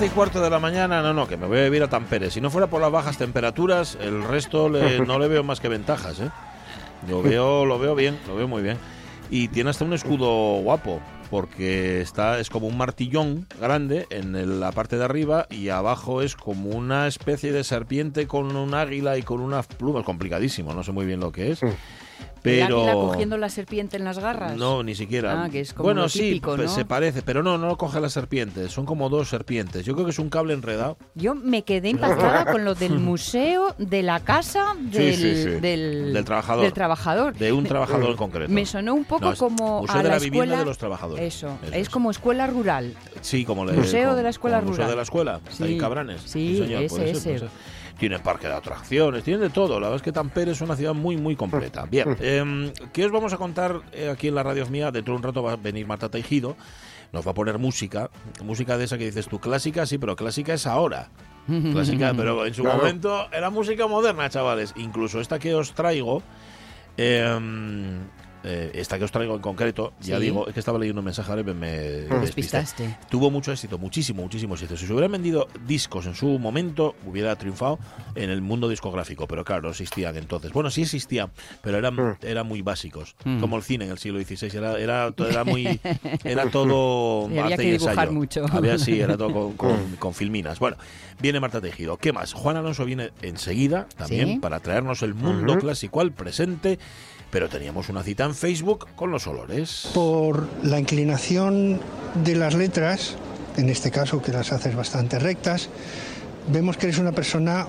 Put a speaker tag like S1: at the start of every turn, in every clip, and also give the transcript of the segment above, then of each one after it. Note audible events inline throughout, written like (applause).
S1: Las 12 y cuarto de la mañana, no, no, que me voy a vivir a Tampere. Si no fuera por las bajas temperaturas, el resto le- (laughs) no le veo más que ventajas, ¿eh? Lo veo, lo veo bien, lo veo muy bien. Y tiene hasta un escudo guapo, porque está, es como un martillón grande en el- la parte de arriba y abajo es como una especie de serpiente con un águila y con unas plumas. Complicadísimo, no sé muy bien lo que es.
S2: ¿El
S1: Pero...
S2: cogiendo la serpiente en las garras?
S1: No, ni siquiera.
S2: Ah, que es como
S1: bueno, sí,
S2: típico,
S1: pe-
S2: ¿no?
S1: se parece, pero no, no lo coge la serpiente. Son como dos serpientes. Yo creo que es un cable enredado.
S2: Yo me quedé impactada con lo del (laughs) museo de la casa del,
S1: sí, sí.
S2: del,
S1: Del trabajador.
S2: del trabajador.
S1: De un trabajador en concreto.
S2: Me sonó un poco
S1: No,
S2: como
S1: Museo
S2: a
S1: de
S2: la,
S1: la Vivienda
S2: escuela
S1: de los Trabajadores.
S2: Eso,
S1: Eso
S2: es,
S1: es.
S2: como escuela rural.
S1: Sí, como le
S2: Museo
S1: como-
S2: de la Escuela
S1: el Museo
S2: Rural.
S1: de la Escuela. Ahí
S2: Sí,
S1: Cabranes.
S2: sí,
S1: señor,
S2: ese, ese.
S1: Tiene parque de atracciones, tiene de todo. La verdad es que Tampere es una ciudad muy, muy completa. Bien, (laughs) em, ¿qué os vamos a contar eh, aquí en la radio mía? Dentro de un rato va a venir Marta Tejido. Nos va a poner música. Música de esa que dices tú, clásica, sí, pero clásica es ahora. (laughs) Clásica, pero en su
S3: Claro.
S1: momento era música moderna, chavales. Incluso esta que os traigo, em, eh, esta que os traigo en concreto, ya digo, es que estaba leyendo un mensaje ahora y me.
S2: Despistaste.
S1: Tuvo mucho éxito, muchísimo, muchísimo éxito. Si se hubieran vendido discos en su momento, hubiera triunfado en el mundo discográfico, pero claro, no existían entonces. Bueno, sí existían, pero eran, eran muy básicos,
S2: Mm.
S1: como el cine en el siglo XVI. Era, era, muy, (laughs) era todo
S2: Y había que dibujar
S1: ensayo.
S2: mucho.
S1: Había, sí, era todo con, con- con filminas. Bueno, viene Marta Tejido. ¿Qué más? Juan Alonso viene enseguida también
S2: Sí.
S1: para traernos el mundo clásico al presente. Pero teníamos una cita en Facebook con los olores.
S4: por la inclinación de las letras, en este caso que las haces bastante rectas, vemos que eres una persona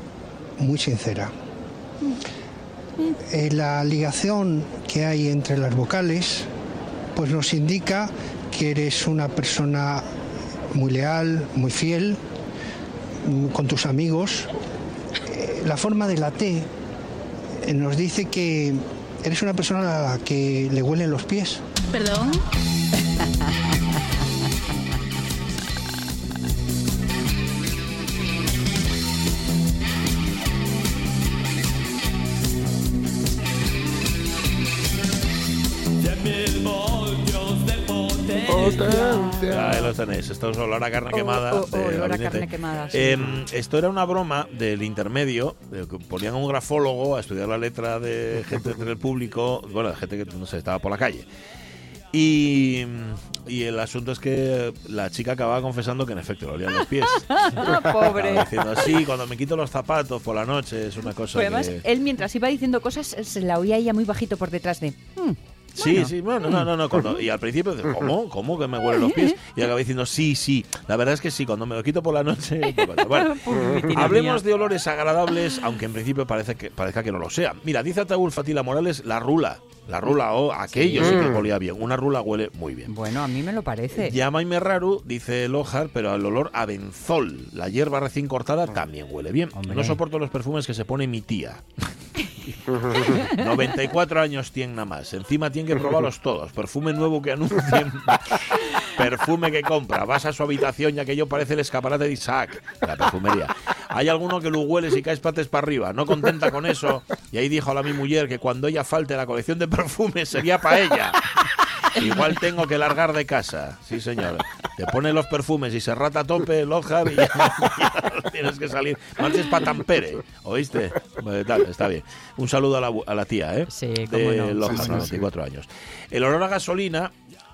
S4: muy sincera. Eh, la ligación que hay entre las vocales, pues nos indica que eres una persona muy leal, muy fiel, mm, con tus amigos. Eh, la forma de la T eh, nos dice que eres una persona que le huelen los pies.
S5: Perdón.
S1: Ya, ahí lo tenéis. Esto es olor a carne
S2: O-
S1: quemada.
S2: o- o
S1: de
S2: olor a carne quemada, sí.
S1: Em, esto era una broma del intermedio. de que ponían a un grafólogo a estudiar la letra de gente del (laughs) público. Bueno, de gente que no sé, estaba por la calle. Y, y el asunto es que la chica acababa confesando que en efecto le olían los pies. (laughs)
S2: Pobre.
S1: Estaba diciendo, sí, cuando me quito los zapatos por la noche es una cosa
S2: Pero además,
S1: que...
S2: él mientras iba diciendo cosas, se la oía ella muy bajito por detrás de... "Hmm,
S1: Sí,
S2: bueno".
S1: sí, bueno, no, no, no. cuando- y al principio, ¿cómo? ¿Cómo que me huelen los pies? Y acaba diciendo, sí, sí. La verdad es que sí, cuando me lo quito por la noche. (laughs) Bueno, (laughs)
S2: Pobretina
S1: hablemos de olores agradables, aunque en principio parece que, parezca que no lo sean. Mira, dice Ataúl Fatila Morales, la rula. La rula o aquello sí, que olía bien. Una rula huele muy bien.
S2: Bueno, a mí me lo parece.
S1: Llamaime raro, dice Lojar, pero el olor a benzol, la hierba recién cortada, también huele bien.
S2: Hombre.
S1: No soporto los perfumes que se pone mi tía. (laughs) 94 años tiene nada más. Encima tiene que probarlos todos. Perfume nuevo que anuncien. (laughs) Perfume que compra. Vas a su habitación y aquello parece el escaparate de Isaac. La perfumería. Hay alguno que lo hueles y caes pates para arriba. No contenta con eso. Y ahí dijo a la mi mujer que cuando ella falte la colección de perfumes sería para ella. Igual tengo que largar de casa. Sí, señor. Te pone los perfumes y se rata a tope, Lojar, y (laughs) ya, ya tienes que salir. Marches para Tampere, ¿oíste? Tal, está bien. Un saludo a la, a la tía, ¿eh?
S2: Sí, cómo
S1: de
S2: no.
S1: Lojar,
S3: Sí, sí,
S1: 94 años. El olor a gasolina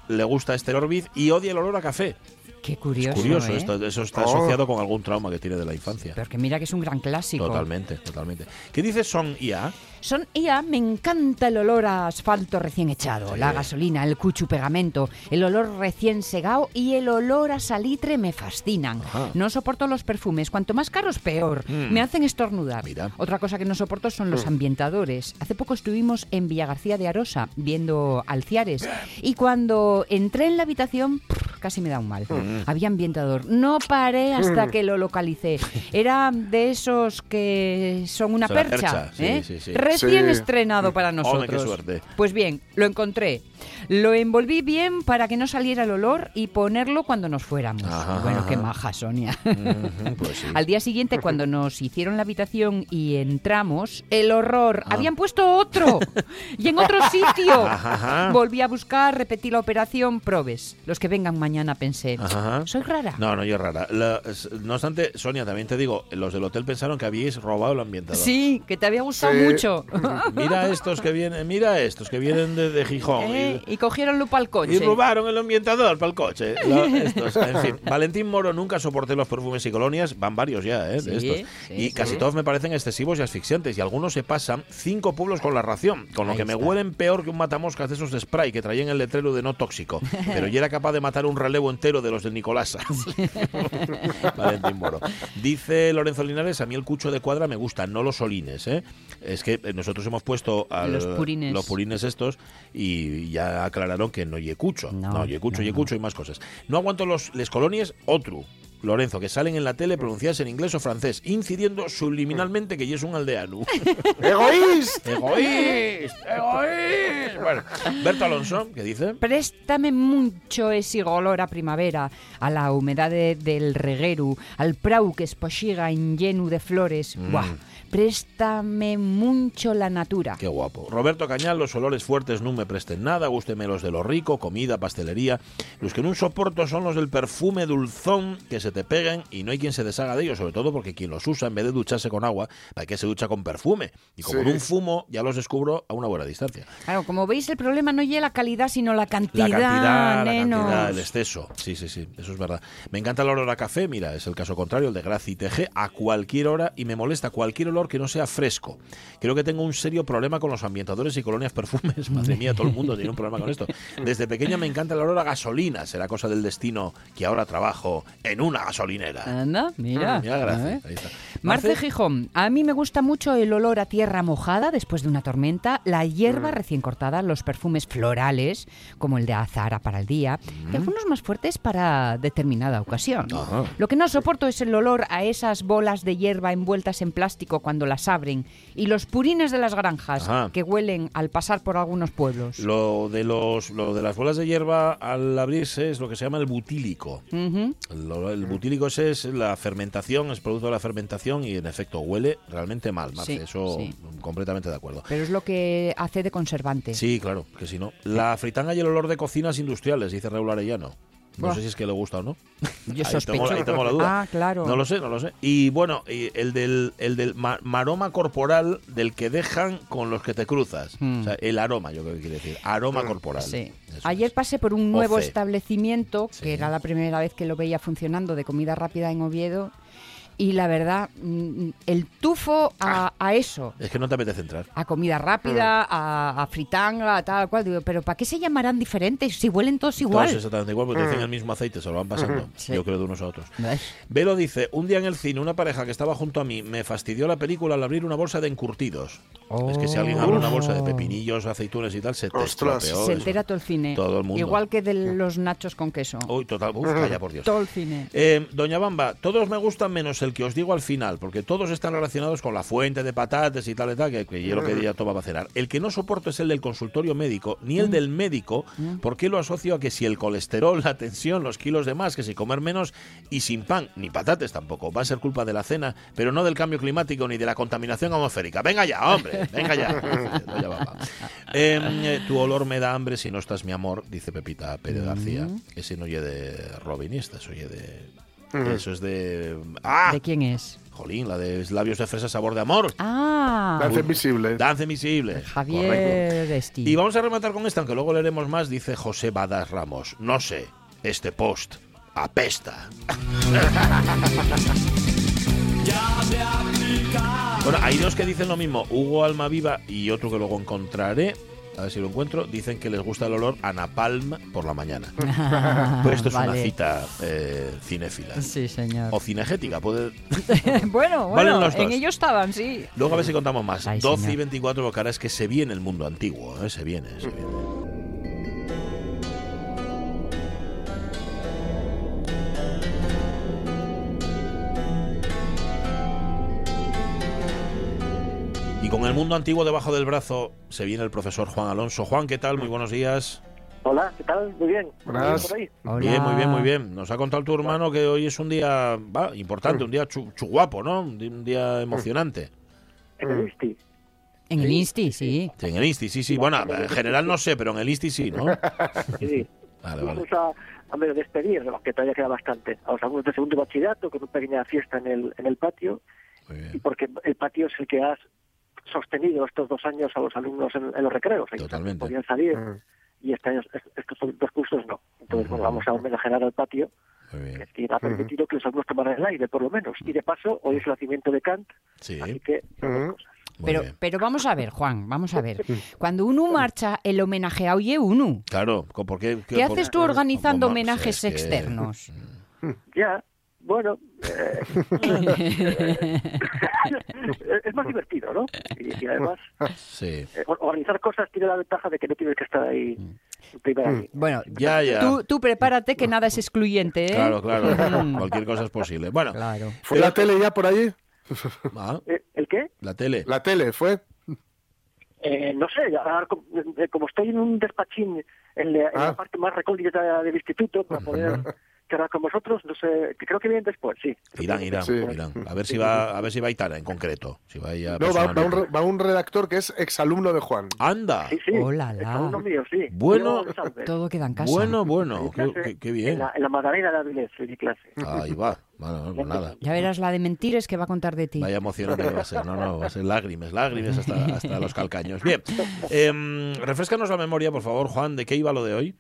S1: le gusta a Esther Orbiz y odia el olor a café.
S2: Qué curioso.
S1: Es curioso,
S2: ¿eh?
S1: esto- eso está
S3: Oh.
S1: asociado con algún trauma que tiene de la infancia.
S2: Pero que mira que es un gran clásico.
S1: Totalmente, totalmente. ¿Qué dice Son IA?
S2: Son IA, me encanta el olor a asfalto recién echado,
S1: Sí.
S2: la gasolina, el cuchu pegamento, el olor recién segado y el olor a salitre me fascinan.
S1: Ajá.
S2: No soporto los perfumes, cuanto más caros peor.
S1: Mm.
S2: Me hacen estornudar.
S1: Mira.
S2: Otra cosa que no soporto son los ambientadores. Hace poco estuvimos en Villagarcía de Arosa viendo Alciares y cuando entré en la habitación casi me da un mal. Había ambientador. No paré hasta que lo localicé. Era de esos que son una
S1: Son
S2: percha.
S1: sí,
S2: ¿eh?
S1: sí, sí.
S2: Recién
S3: Sí.
S2: estrenado para
S1: Hombre,
S2: nosotros.
S1: qué suerte.
S2: Pues bien, lo encontré. Lo envolví bien para que no saliera el olor y ponerlo cuando nos fuéramos.
S1: Ajá,
S2: bueno, qué maja, Sonia.
S1: Pues sí.
S2: Al día siguiente, cuando nos hicieron la habitación y entramos, el horror.
S1: Ah.
S2: Habían puesto otro. y en otro (laughs) sitio.
S1: Ajá.
S2: Volví a buscar, repetí la operación, probes. Los que vengan mañana pensé.
S1: Ajá.
S2: Soy rara.
S1: No, no, yo es rara. La- no obstante, Sonia, también te digo, los del hotel pensaron que habíais robado el ambientador.
S2: Sí, que te había gustado
S3: Sí.
S2: mucho. (laughs)
S1: Mira estos que vienen, mira estos que vienen de, de Gijón.
S2: Eh,
S1: y-
S2: y cogieron lupa al coche.
S1: Y robaron el ambientador para el coche. Lo- estos, en fin, (laughs) Valentín Moro nunca soporté los perfumes y colonias. Van varios ya, ¿eh? De estos.
S2: sí,
S1: y casi todos me parecen excesivos y asfixiantes. Y algunos se pasan cinco pueblos con la ración. Con lo
S2: Ahí
S1: que me
S2: está.
S1: huelen peor que un matamoscas de esos de spray que traían el letrero de no tóxico. Pero ya era capaz de matar un relevo entero de los de Nicolasa. (laughs) Valentín Moro. Dice Lorenzo Linares, a mí el cucho de cuadra me gusta, no los olines, ¿eh? Es que nosotros hemos puesto al-
S2: Los purines.
S1: los purines estos y ya aclararon que no yecucho.
S2: No,
S1: No, yecucho,
S2: no,
S1: yecucho y más cosas. No aguanto los les colonies, otro. Lorenzo, que salen en la tele pronunciadas en inglés o francés, incidiendo subliminalmente que ya es un aldeano. (laughs)
S3: ¡Egoísta!
S1: ¡Egoísta! ¡Egoísta! Bueno, Berto Alonso, ¿qué dice?
S2: Préstame mucho ese olor a primavera, a la humedad de- del reguero, al prau que espoxiga en lleno de flores.
S1: Mm.
S2: Buah, préstame mucho la natura.
S1: Qué guapo. Roberto Cañal, los olores fuertes no me presten nada, gústeme los de lo rico, comida, pastelería. Los que no soporto son los del perfume dulzón que se te pegan y no hay quien se deshaga de ellos, sobre todo porque quien los usa en vez de ducharse con agua, para que se ducha con perfume. Y como
S3: Sí.
S1: en un fumo, ya los descubro a una buena distancia.
S2: Claro, como veis, el problema no llega la calidad, sino la cantidad,
S1: La cantidad, la
S2: nenos.
S1: cantidad, el exceso. Sí, sí, sí, eso es verdad. Me encanta el olor a café, mira, es el caso contrario, el de Graci TG, a cualquier hora y me molesta cualquier olor que no sea fresco. Creo que tengo un serio problema con los ambientadores y colonias perfumes. (laughs) Madre mía, todo el mundo tiene un problema con esto. Desde pequeña me encanta el olor a gasolina, será cosa del destino que ahora trabajo en una gasolinera.
S2: Anda, mira.
S1: Mira,
S2: a
S1: Graci,
S2: ver.
S1: ahí está.
S2: Marce Gijón, a mí me gusta mucho el olor a tierra mojada después de una tormenta, la
S1: Mm.
S2: hierba recién cortada, los perfumes florales, como el de azahara para el día, y algunos más fuertes para determinada ocasión.
S1: Mm. Ajá.
S2: Lo que no soporto es el olor a esas bolas de hierba envueltas en plástico cuando las abren y los purines de las granjas
S1: Ajá.
S2: que huelen al pasar por algunos pueblos.
S1: Lo de, los, lo de las bolas de hierba al abrirse es lo que se llama el butílico. Lo- El butílico es la fermentación, es producto de la fermentación y en efecto huele realmente mal, Marce.
S2: Sí,
S1: Eso
S2: sí.
S1: completamente de acuerdo.
S2: Pero es lo que hace de conservante.
S1: Sí, claro, que si no. La fritanga y el olor de cocinas industriales, dice Raúl Arellano. No
S2: Buah.
S1: sé si es que le gusta o no. (laughs)
S2: Yo
S1: Ahí
S2: sospecho.
S1: tengo- ahí tengo la duda.
S2: Ah, claro.
S1: No lo sé, no lo sé. Y bueno, y el del, el del ma- maroma corporal del que dejan con los que te cruzas.
S2: Hmm.
S1: O sea, el aroma, yo creo que quiere decir. Aroma corporal.
S2: Sí.
S1: Eso
S2: Ayer
S1: es.
S2: pasé por un nuevo
S1: Oce.
S2: establecimiento,
S1: Sí.
S2: que era la primera vez que lo veía funcionando, de comida rápida en Oviedo, y la verdad, mm, el tufo
S1: Ah.
S2: a, a eso,
S1: Es que no te apetece entrar.
S2: a comida rápida,
S1: Mm.
S2: a, a fritanga, a tal cual, digo, pero ¿para qué se llamarán diferentes si huelen todos igual?
S1: Todos exactamente igual, porque dicen el mismo aceite, se lo van pasando.
S2: Sí.
S1: Yo creo de unos a otros.
S2: ¿Ves?
S1: Velo dice, un día en el cine una pareja que estaba junto a mí me fastidió la película al abrir una bolsa de encurtidos. Es que si alguien abre una bolsa de pepinillos, aceitunas y tal, se te
S2: Se entera todo el cine.
S1: Todo el mundo.
S2: Igual que de los nachos con queso.
S1: Uy, total, uf, calla por Dios.
S2: Todo el cine.
S1: Eh, Doña Bamba, todos me gustan menos el que os digo al final, porque todos están relacionados con la fuente de patates y tal y tal, que, que yo lo que ella toma para cenar. El que no soporto es el del consultorio médico, ni el del médico, porque lo asocio a que si el colesterol, la tensión, los kilos de más, que si comer menos y sin pan, ni patates tampoco, va a ser culpa de la cena, pero no del cambio climático ni de la contaminación atmosférica. Venga ya, hombre, venga ya. (laughs) Eh, tu olor me da hambre si no estás mi amor, dice Pepita Pérez García. Ese no oye de robinista, oye de... Eso es de... ¡Ah!
S2: ¿De quién es?
S1: Jolín, la de labios de fresa sabor de amor.
S2: Ah,
S3: Danza invisible.
S1: Danza invisible. Correcto.
S2: Javier.
S1: Y vamos a rematar con esta, aunque luego leeremos más, dice José Badas Ramos. No sé, este post. apesta. (laughs) Bueno, hay dos que dicen lo mismo, Hugo Almaviva y otro que luego encontraré, a ver si lo encuentro, dicen que les gusta el olor a napalm por la mañana. (laughs) Pues esto es una cita eh, cinéfila.
S2: Sí, señor.
S1: O cinegética, puede... (laughs)
S2: bueno, bueno,
S1: los
S2: en ellos estaban, sí.
S1: Luego a ver si contamos más.
S2: Ay,
S1: 12 y
S2: señor.
S1: 24, lo que hará es que se viene el mundo antiguo, ¿eh? se viene, se viene. Mundo antiguo debajo del brazo se viene el profesor Juan Alonso. Juan, ¿qué tal? Muy buenos días.
S5: Hola, ¿qué tal? Muy bien.
S3: Buenas.
S1: Bien, muy bien, muy bien. Nos ha contado tu hermano que hoy es un día va, importante, un día chu, chu guapo, ¿no? Un día emocionante.
S5: En el Insti.
S2: En el Insti, sí.
S1: Sí, en el Insti, sí, sí. Bueno, en general no sé, pero en el Insti sí, ¿no?
S5: Sí.
S1: Vale, vale.
S5: Vamos a, a medio despedir, que todavía queda bastante. A los alumnos de segundo bachillerato, con una pequeña fiesta en el, en el patio,
S1: Muy
S5: y
S1: bien.
S5: porque el patio es el que has sostenido estos dos años a los alumnos en, en los recreos.
S1: Totalmente.
S5: Podían salir,
S3: Mm.
S5: y este año, estos dos cursos no. Entonces, bueno, vamos a homenajear al patio, que ha permitido que los alumnos tomaran el aire, por lo menos. Y de paso, hoy es el nacimiento de Kant,
S1: Sí,
S5: así que...
S2: Pero, pero vamos a ver, Juan, vamos a ver. Cuando uno marcha, el homenajeado y uno.
S1: Claro, co- ¿por qué?
S2: ¿Qué haces tú organizando homenajes
S1: Sí, es que-
S2: externos?
S5: Ya, bueno, eh, (laughs) es más divertido, ¿no? Y, y además,
S1: Sí.
S5: eh, or- organizar cosas tiene la ventaja de que no tienes que estar ahí primera línea.
S2: Bueno,
S1: Ya, ya.
S2: tú, tú prepárate que nada es excluyente, ¿eh?
S1: Claro, claro.
S2: Mm.
S1: Cualquier cosa es posible. Bueno,
S2: Claro.
S3: ¿Fue la tele ya por allí?
S1: ah, (laughs)
S5: Eh, ¿El qué?
S1: la tele.
S3: La tele, ¿fue?
S5: Eh, no sé, ahora, com- eh, como estoy en un despachín en la, en la
S3: Ah.
S5: parte más recóndita del instituto para poder (laughs) charlar con vosotros, no sé, creo que vienen después, sí.
S1: Irán, Irán,
S3: Sí.
S1: Irán. A ver si va, a ver si va Itara en concreto. Si va ella
S3: No, va, va un, va un redactor que es exalumno de Juan.
S1: Anda.
S5: Sí, sí.
S2: Oh, la,
S5: mío, sí.
S1: Bueno.
S2: Todo queda en casa.
S1: Bueno, bueno, qué,
S5: clase
S1: qué- qué
S5: En
S1: bien.
S5: la, en la Magdalena de Avilés, mi clase.
S1: Ahí va. Bueno, (laughs) pues nada.
S2: Ya verás la de mentiras que va a contar de ti.
S1: Vaya emocionante que va a ser. No, no, va a ser lágrimas, lágrimas hasta, hasta los calcaños. Bien. Eh, refrescanos la memoria, por favor, Juan, ¿de qué iba lo de hoy?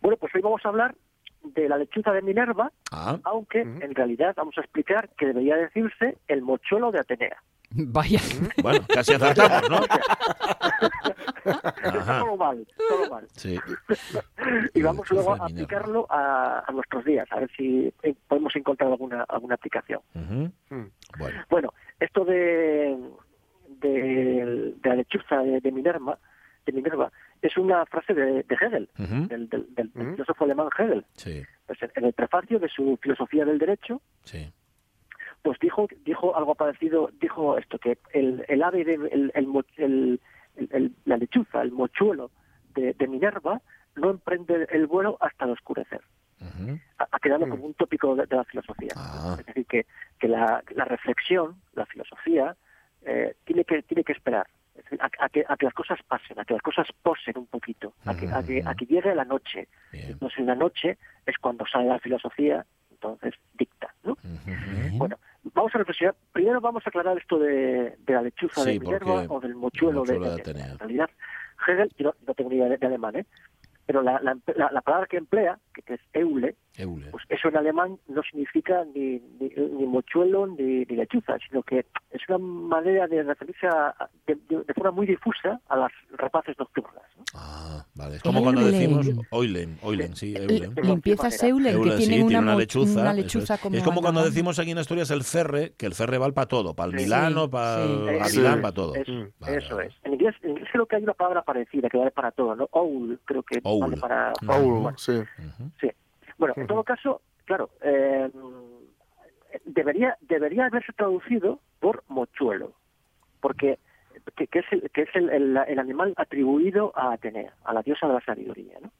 S5: Bueno, pues hoy vamos a hablar de la lechuza de Minerva,
S1: Ah,
S5: aunque en realidad vamos a explicar que debería decirse el mochuelo de Atenea.
S2: Vaya.
S1: bueno, casi acertamos, ¿no? (laughs)
S5: Todo mal, todo mal.
S1: Sí.
S5: Y vamos luego a
S1: Minerva.
S5: aplicarlo a, a nuestros días, a ver si eh, podemos encontrar alguna, alguna aplicación.
S3: Mm.
S1: Bueno.
S5: Bueno, esto de, de, de la lechuza de, de Minerva, de Minerva es una frase de, de Hegel,
S1: Ujú.
S5: del, del- filósofo alemán Hegel.
S1: Sí,
S5: Pues en- en el prefacio de su filosofía del derecho,
S1: sí.
S5: pues dijo dijo algo parecido dijo esto que el, el ave de el, el mo- el- la lechuza el mochuelo de, de Minerva no emprende el vuelo hasta el oscurecer ha, ha quedado
S3: Mm.
S5: como un tópico de, de la filosofía
S1: Ah.
S5: es decir que, que la, la reflexión la filosofía eh, tiene que tiene que esperar a, a que, a que las cosas pasen, a que las cosas posen un poquito, a que, a que, a que llegue la noche.
S1: Bien.
S5: Entonces, en la noche es cuando sale la filosofía, entonces dicta. ¿no?
S1: Ujú.
S5: Bueno, vamos a reflexionar. Primero vamos a aclarar esto de, de la lechuza
S1: Sí,
S5: de Minerva o del mochuelo, de,
S1: de
S5: de-. En realidad, Hegel, yo no, no tengo ni idea de, de alemán, ¿eh? pero la, la, la- la palabra que emplea, que, que es Eule,
S1: Eule.
S5: pues eso en alemán no significa ni, ni, ni mochuelo ni, ni lechuza, sino que es una manera de referirse a- de, de- de forma muy difusa a las rapaces nocturnas. ¿no?
S1: Ah, vale. Es como cuando
S2: Eulen.
S1: decimos Oilen, Oilen, sí, Eulen.
S2: Y empieza Seulen, que
S1: Eulen, sí,
S2: una,
S1: lechuza.
S2: una lechuza
S1: es.
S2: como...
S1: Es como cuando decimos aquí en Asturias el ferre, que el ferre vale para todo, para el
S5: Sí.
S1: Milano, para
S2: Sí.
S1: el
S5: Sí.
S1: Avilán, para todo.
S5: Es-
S3: Mm.
S1: Vale,
S5: eso
S1: vale.
S5: es. En inglés, en inglés creo que hay una palabra parecida que vale para todo, ¿no? Owl, creo que
S1: Owl.
S5: vale para... Bueno,
S3: sí.
S5: Sí. En todo caso, claro, eh, debería debería haberse traducido por mochuelo, porque que, que es, el, que es el, el- el animal atribuido a Atenea, a la diosa de la sabiduría, ¿no?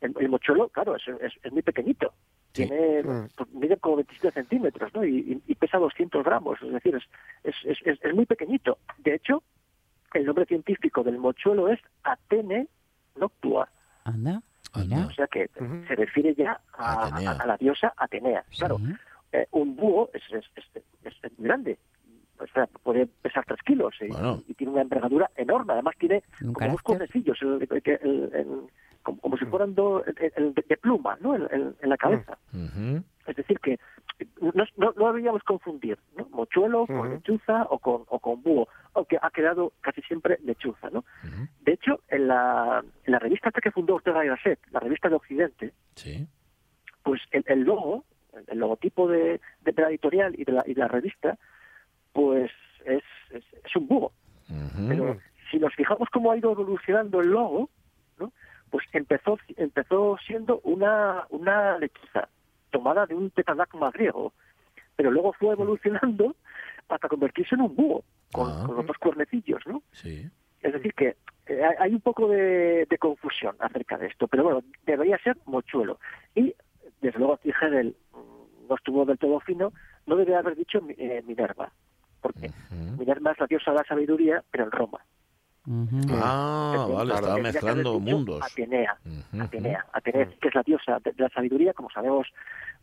S5: El, el mochuelo, claro, es, es, es muy pequeñito.
S1: Sí.
S5: Tiene,
S3: Mm.
S5: pues, mide como 27 centímetros, ¿no? Y, pesa 200 gramos, es decir, es, es, es, es- muy pequeñito. De hecho, el nombre científico del mochuelo es Atene noctua,
S2: Anda. Mira.
S5: o sea que se refiere ya a,
S1: Atenea.
S5: a- a la diosa Atenea. Claro, eh, un búho es, es, es- grande, o sea, puede pesar 3 kilos y,
S1: Bueno.
S5: y tiene una envergadura enorme. Además tiene
S2: Un
S5: como unos
S2: carácter.
S5: cuernecillos el- el- el- en, como, como si fueran dos el- el de, de pluma, ¿no? En, en- en la cabeza. Es decir, que no, no, no deberíamos confundir ¿no? mochuelo con lechuza o con, o con búho, aunque ha quedado casi siempre lechuza. ¿no? De hecho, en la, en la revista hasta que fundó Ortega y Gasset, la revista de Occidente,
S1: Sí.
S5: pues el, el logo, el logotipo de, de la editorial y de la, y de la revista, pues es, es, es un búho. Pero si nos fijamos cómo ha ido evolucionando el logo, ¿no? pues empezó empezó siendo una, una lechuza tomada de un tetanagma griego, pero luego fue evolucionando hasta convertirse en un búho, con,
S1: Ah.
S5: con los dos cuernecillos, ¿no?
S1: Sí.
S5: Es decir, que eh, hay- un poco de, de confusión acerca de esto, pero bueno, debería ser mochuelo. Y, desde luego, aquí Hegel mm, no estuvo del todo fino, no debería haber dicho eh, Minerva, porque
S1: Ujú.
S5: Minerva es la diosa de la sabiduría, pero en Roma.
S1: Ah,
S5: Entonces,
S1: vale, estaba mezclando mundos.
S5: Atenea. Atenea, Atenea, que es la diosa de, de la sabiduría, como sabemos,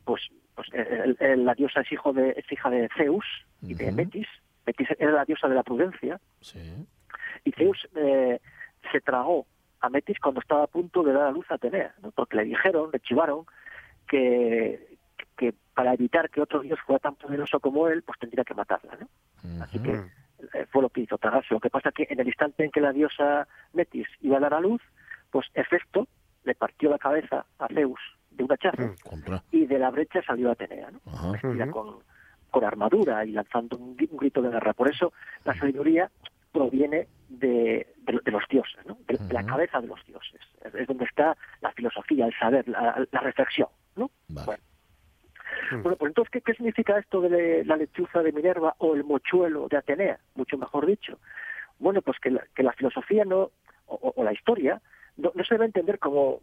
S5: pues, pues eh, el- el- la diosa es hijo de es hija de Zeus y de. Metis. Metis era la diosa de la prudencia
S1: Sí.
S5: y Zeus eh, se tragó a Metis cuando estaba a punto de dar a luz a Atenea, ¿no? porque le dijeron, le chivaron que, que para evitar que otro dios fuera tan poderoso como él, pues tendría que matarla, ¿no? Así que eh, fue lo que hizo tragarse. Lo que pasa que en el instante en que la diosa Metis iba a dar a luz, pues Hefesto le partió la cabeza a Zeus de un hachazo
S3: Mm.
S1: Contra.
S5: y de la brecha salió Atenea, ¿no?
S1: Ajá.
S5: Vestida con, con armadura y lanzando un, gri- un grito de guerra. Por eso la sabiduría proviene de, de, de los dioses, ¿no? de, de la cabeza de los dioses. Es, es donde está la filosofía, el saber, la, la reflexión. ¿no?
S1: Vale.
S5: Bueno.
S3: Mm.
S5: Bueno, pues entonces, ¿qué, qué significa esto de la lechuza de Minerva o el mochuelo de Atenea? Mucho mejor dicho. Bueno, pues que la, que la filosofía no, o, o la historia no, no se debe entender como,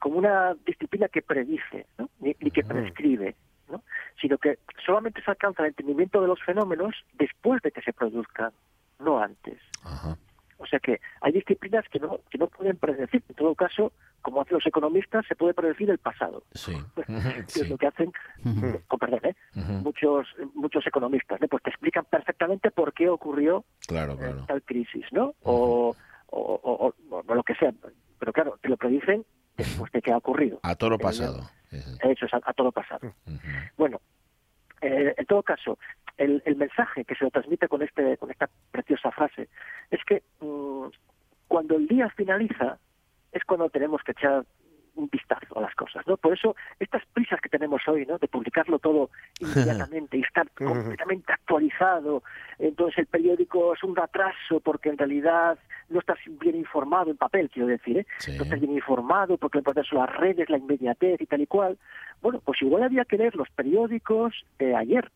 S5: como una disciplina que predice, ¿no? ni, ni que prescribe, ¿no? sino que solamente se alcanza el entendimiento de los fenómenos después de que se produzcan, no antes.
S1: Ajá.
S5: O sea que hay disciplinas que no, que no pueden predecir. En todo caso, como hacen los economistas, se puede predecir el pasado,
S1: Sí. (laughs)
S5: que (laughs)
S1: Sí.
S5: es lo que hacen,
S2: Ujú.
S5: con perdón, ¿eh? Muchos muchos economistas, ¿no? Pues te explican perfectamente por qué ocurrió
S1: Claro,
S5: eh,
S1: claro.
S5: tal crisis, ¿no? O, o- o- o lo que sea. Pero claro, te lo predicen después de que ha ocurrido.
S1: A toro
S5: Pero
S1: pasado.
S5: Eso es a, a todo pasado.
S1: Ujú.
S5: Bueno, eh, en todo caso, el, el mensaje que se lo transmite con este con esta preciosa frase es que mm, cuando el día finaliza es cuando tenemos que echar un vistazo a las cosas, ¿no? Por eso estas prisas que tenemos hoy, ¿no? De publicarlo todo (laughs) inmediatamente y estar completamente actualizado, entonces el periódico es un atraso porque en realidad no estás bien informado en papel, quiero decir, ¿eh?
S1: Sí.
S5: no estás bien informado porque lo importante son las redes, la inmediatez y tal y cual. Bueno, pues igual había que leer los periódicos de ayer,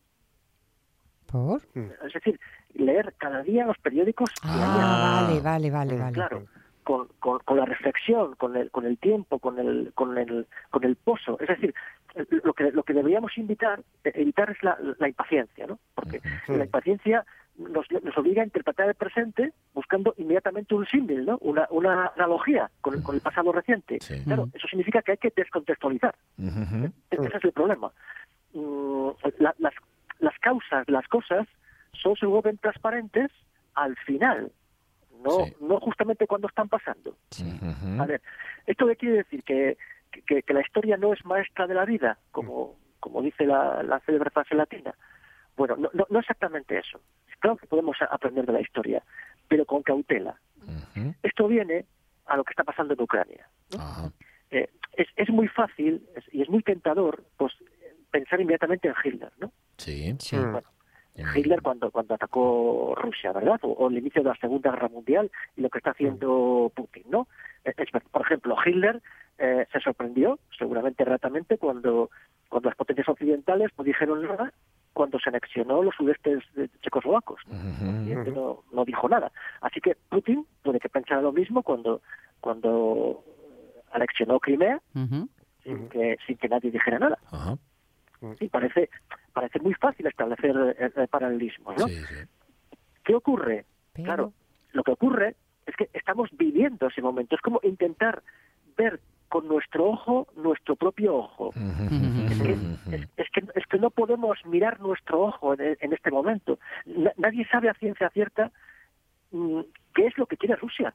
S2: ¿Por?
S5: es decir, leer cada día los periódicos de ayer.
S2: Ah,
S1: Ah.
S2: vale, vale, vale, vale.
S5: Claro, con, con, con la reflexión, con el, con el tiempo, con el, con el, con el pozo. Es decir, lo que, lo que deberíamos invitar, eh, evitar es la, la impaciencia, ¿no? Porque la impaciencia nos, nos obliga a interpretar el presente buscando inmediatamente un símil, ¿no? Una, una analogía con, el- con el pasado reciente.
S1: Sí.
S5: Claro, eso significa que hay que descontextualizar.
S1: Ujú.
S5: E- Ese es el problema. Mm, la- las, las causas las cosas solo se vuelven transparentes al final, no,
S1: Sí.
S5: no justamente cuando están pasando.
S1: Ujú.
S5: A ver, ¿esto qué quiere decir? ¿Que, que, que la historia no es maestra de la vida, como, como dice la, la célebre frase latina? Bueno, no, no, no exactamente eso. Claro que podemos aprender de la historia, pero con cautela. Esto viene a lo que está pasando en Ucrania. Eh, es, es muy fácil es- y es muy tentador pues pensar inmediatamente en Hitler, ¿no?
S1: Sí.
S2: Sí.
S3: Mm.
S5: Bueno, Hitler cuando cuando atacó Rusia, ¿verdad? O, o el inicio de la Segunda Guerra Mundial y lo que está haciendo Putin, ¿no? Eh, es por ejemplo, Hitler eh, se sorprendió, seguramente erratamente, cuando cuando las potencias occidentales no dijeron nada cuando se anexionó los sudestes de- checoslovacos. ¿no? Occidente no, no dijo nada. Así que Putin puede que pensara lo mismo cuando cuando anexionó Crimea sin que, sin que nadie dijera nada.
S1: Ajá.
S5: Sí, parece, parece muy fácil establecer eh, eh, paralelismos, ¿no?
S1: Sí, sí.
S5: ¿Qué ocurre?
S2: Pero-
S5: Claro, lo que ocurre es que estamos viviendo ese momento. Es como intentar ver con nuestro ojo nuestro propio ojo. Es que, es, es que, es que no podemos mirar nuestro ojo en, en este momento. Na- nadie sabe a ciencia cierta mm, qué es lo que quiere Rusia.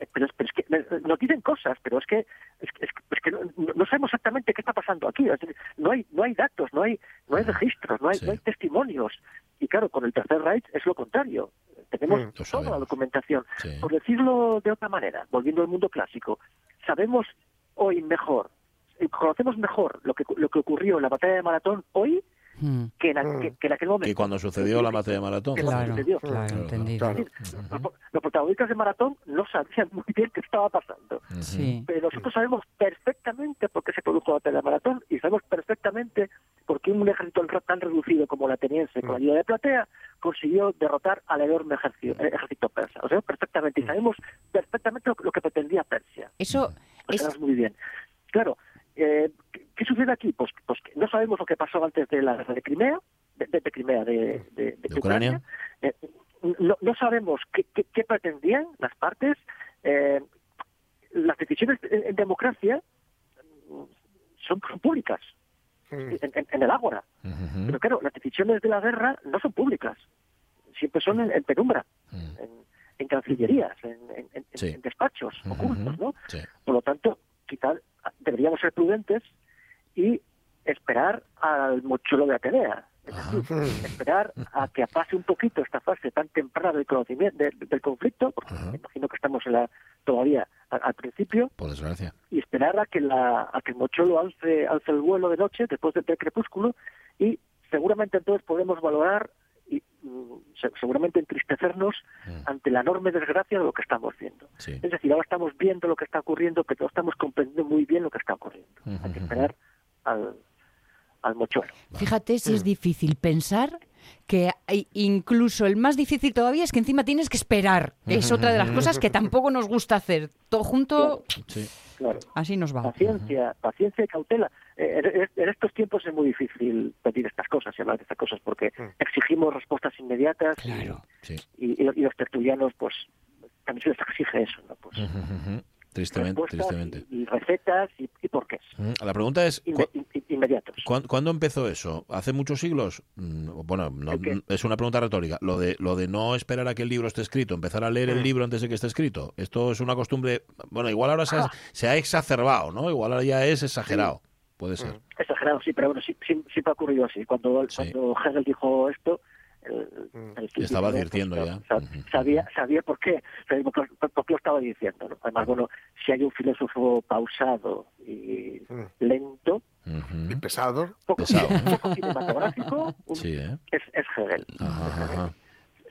S5: Eh, Pero, es- pero es que nos dicen cosas, pero es que- es que no, no sabemos exactamente qué está pasando aquí. No hay no hay datos, no hay no hay registros, no hay,
S1: Sí.
S5: no hay testimonios. Y claro, con el tercer Reich es lo contrario. Tenemos
S3: Mm.
S5: Toda la documentación.
S1: Sí.
S5: Por decirlo de otra manera, volviendo al mundo clásico, sabemos hoy mejor, eh, conocemos mejor lo que lo que ocurrió en la batalla de Maratón hoy
S2: Mm,
S5: que en,
S3: Mm.
S5: que- que en aquel momento.
S1: Que cuando sucedió la batalla de maratón.
S2: Claro, claro,
S1: Claro,
S2: entendido.
S3: claro.
S5: Los, los protagonistas de Maratón no sabían (laughs) muy bien qué estaba pasando.
S2: Sí.
S5: Pero nosotros sabemos perfectamente por qué se produjo la batalla de Maratón y sabemos perfectamente por qué un ejército tan reducido como el ateniense, con la ayuda de Platea, consiguió derrotar al enorme ejército, ejército persa. Lo sabemos perfectamente y sabemos perfectamente lo, que- lo que pretendía Persia.
S2: Eso
S5: Lo
S2: es...
S5: sabemos muy bien. Claro, eh, ¿qué, sucede aquí? Pues, pues no sabemos lo que pasó antes de la guerra de Crimea, de, de- de Crimea, de, de- de
S1: De Ucrania.
S5: Eh, no, no sabemos qué, qué- qué pretendían las partes. Eh, las decisiones en, en democracia son, públicas
S3: Mm.
S5: en, en- en el ágora. Pero claro, las decisiones de la guerra no son públicas. Siempre son en, en penumbra,
S1: Mm.
S5: en, en cancillerías, en, en- en-
S1: Sí.
S5: en despachos ocultos, ¿no?
S1: Sí.
S5: Por lo tanto, quizás deberíamos ser prudentes y esperar al mochuelo de Atenea. Es
S1: Ajá.
S5: decir, esperar a que pase un poquito esta fase tan temprana del conocimiento de- del conflicto, porque
S1: Ajá.
S5: me imagino que estamos en la, todavía a- al principio,
S1: Por desgracia.
S5: y esperar a que la a que el mochuelo alce, alce el vuelo de noche después del crepúsculo y seguramente entonces podemos valorar y mm, se- seguramente entristecernos
S1: Mm.
S5: ante la enorme desgracia de lo que estamos viendo.
S1: Sí.
S5: Es decir, ahora estamos viendo lo que está ocurriendo, pero no estamos comprendiendo muy bien lo que está ocurriendo. Hay que esperar al, al mochuelo.
S2: Fíjate si es difícil pensar que incluso el más difícil todavía es que encima tienes que esperar. Es otra de las cosas que tampoco nos gusta hacer. Todo junto,
S1: Sí.
S5: Claro.
S2: así nos va.
S5: Paciencia, paciencia y cautela. Eh, en, en estos tiempos es muy difícil pedir estas cosas y hablar de estas cosas porque exigimos respuestas inmediatas y-
S2: Claro.
S1: Sí.
S5: y, y- y los tertulianos, pues, también se les exige eso, ¿no? Pues.
S1: Tristemente, tristemente.
S5: Y, y recetas y, y porqués
S1: Ujú. La pregunta es,
S5: inme-
S1: ¿cu-
S5: in- inmediatos.
S1: ¿cuán- ¿cuándo empezó eso? ¿Hace muchos siglos? Mm, Bueno, no-
S5: ¿El qué?
S1: es una pregunta retórica. Lo de, lo de no esperar a que el libro esté escrito, empezar a leer el libro antes de que esté escrito. Esto es una costumbre, bueno, igual ahora se ha,
S5: Ah.
S1: se ha exacerbado, ¿no? Igual ahora ya es exagerado. Puede ser.
S5: Exagerado, sí, pero bueno, sí, sí, siempre ha ocurrido así. Cuando,
S1: Sí.
S5: cuando Hegel dijo esto, el, el
S1: Mm. Estaba
S5: físico,
S1: advirtiendo
S5: pues,
S1: ya.
S5: Sabía, sabía por qué, sabía por, qué- por qué lo estaba diciendo. ¿no? Además, bueno, si hay un filósofo pausado y
S3: Mm.
S5: lento.
S3: Y pesado.
S5: poco,
S1: Pesado, ¿eh?
S5: poco cinematográfico, (laughs) un-
S1: Sí, ¿eh?
S5: es, es Hegel.
S1: Ajá, ajá.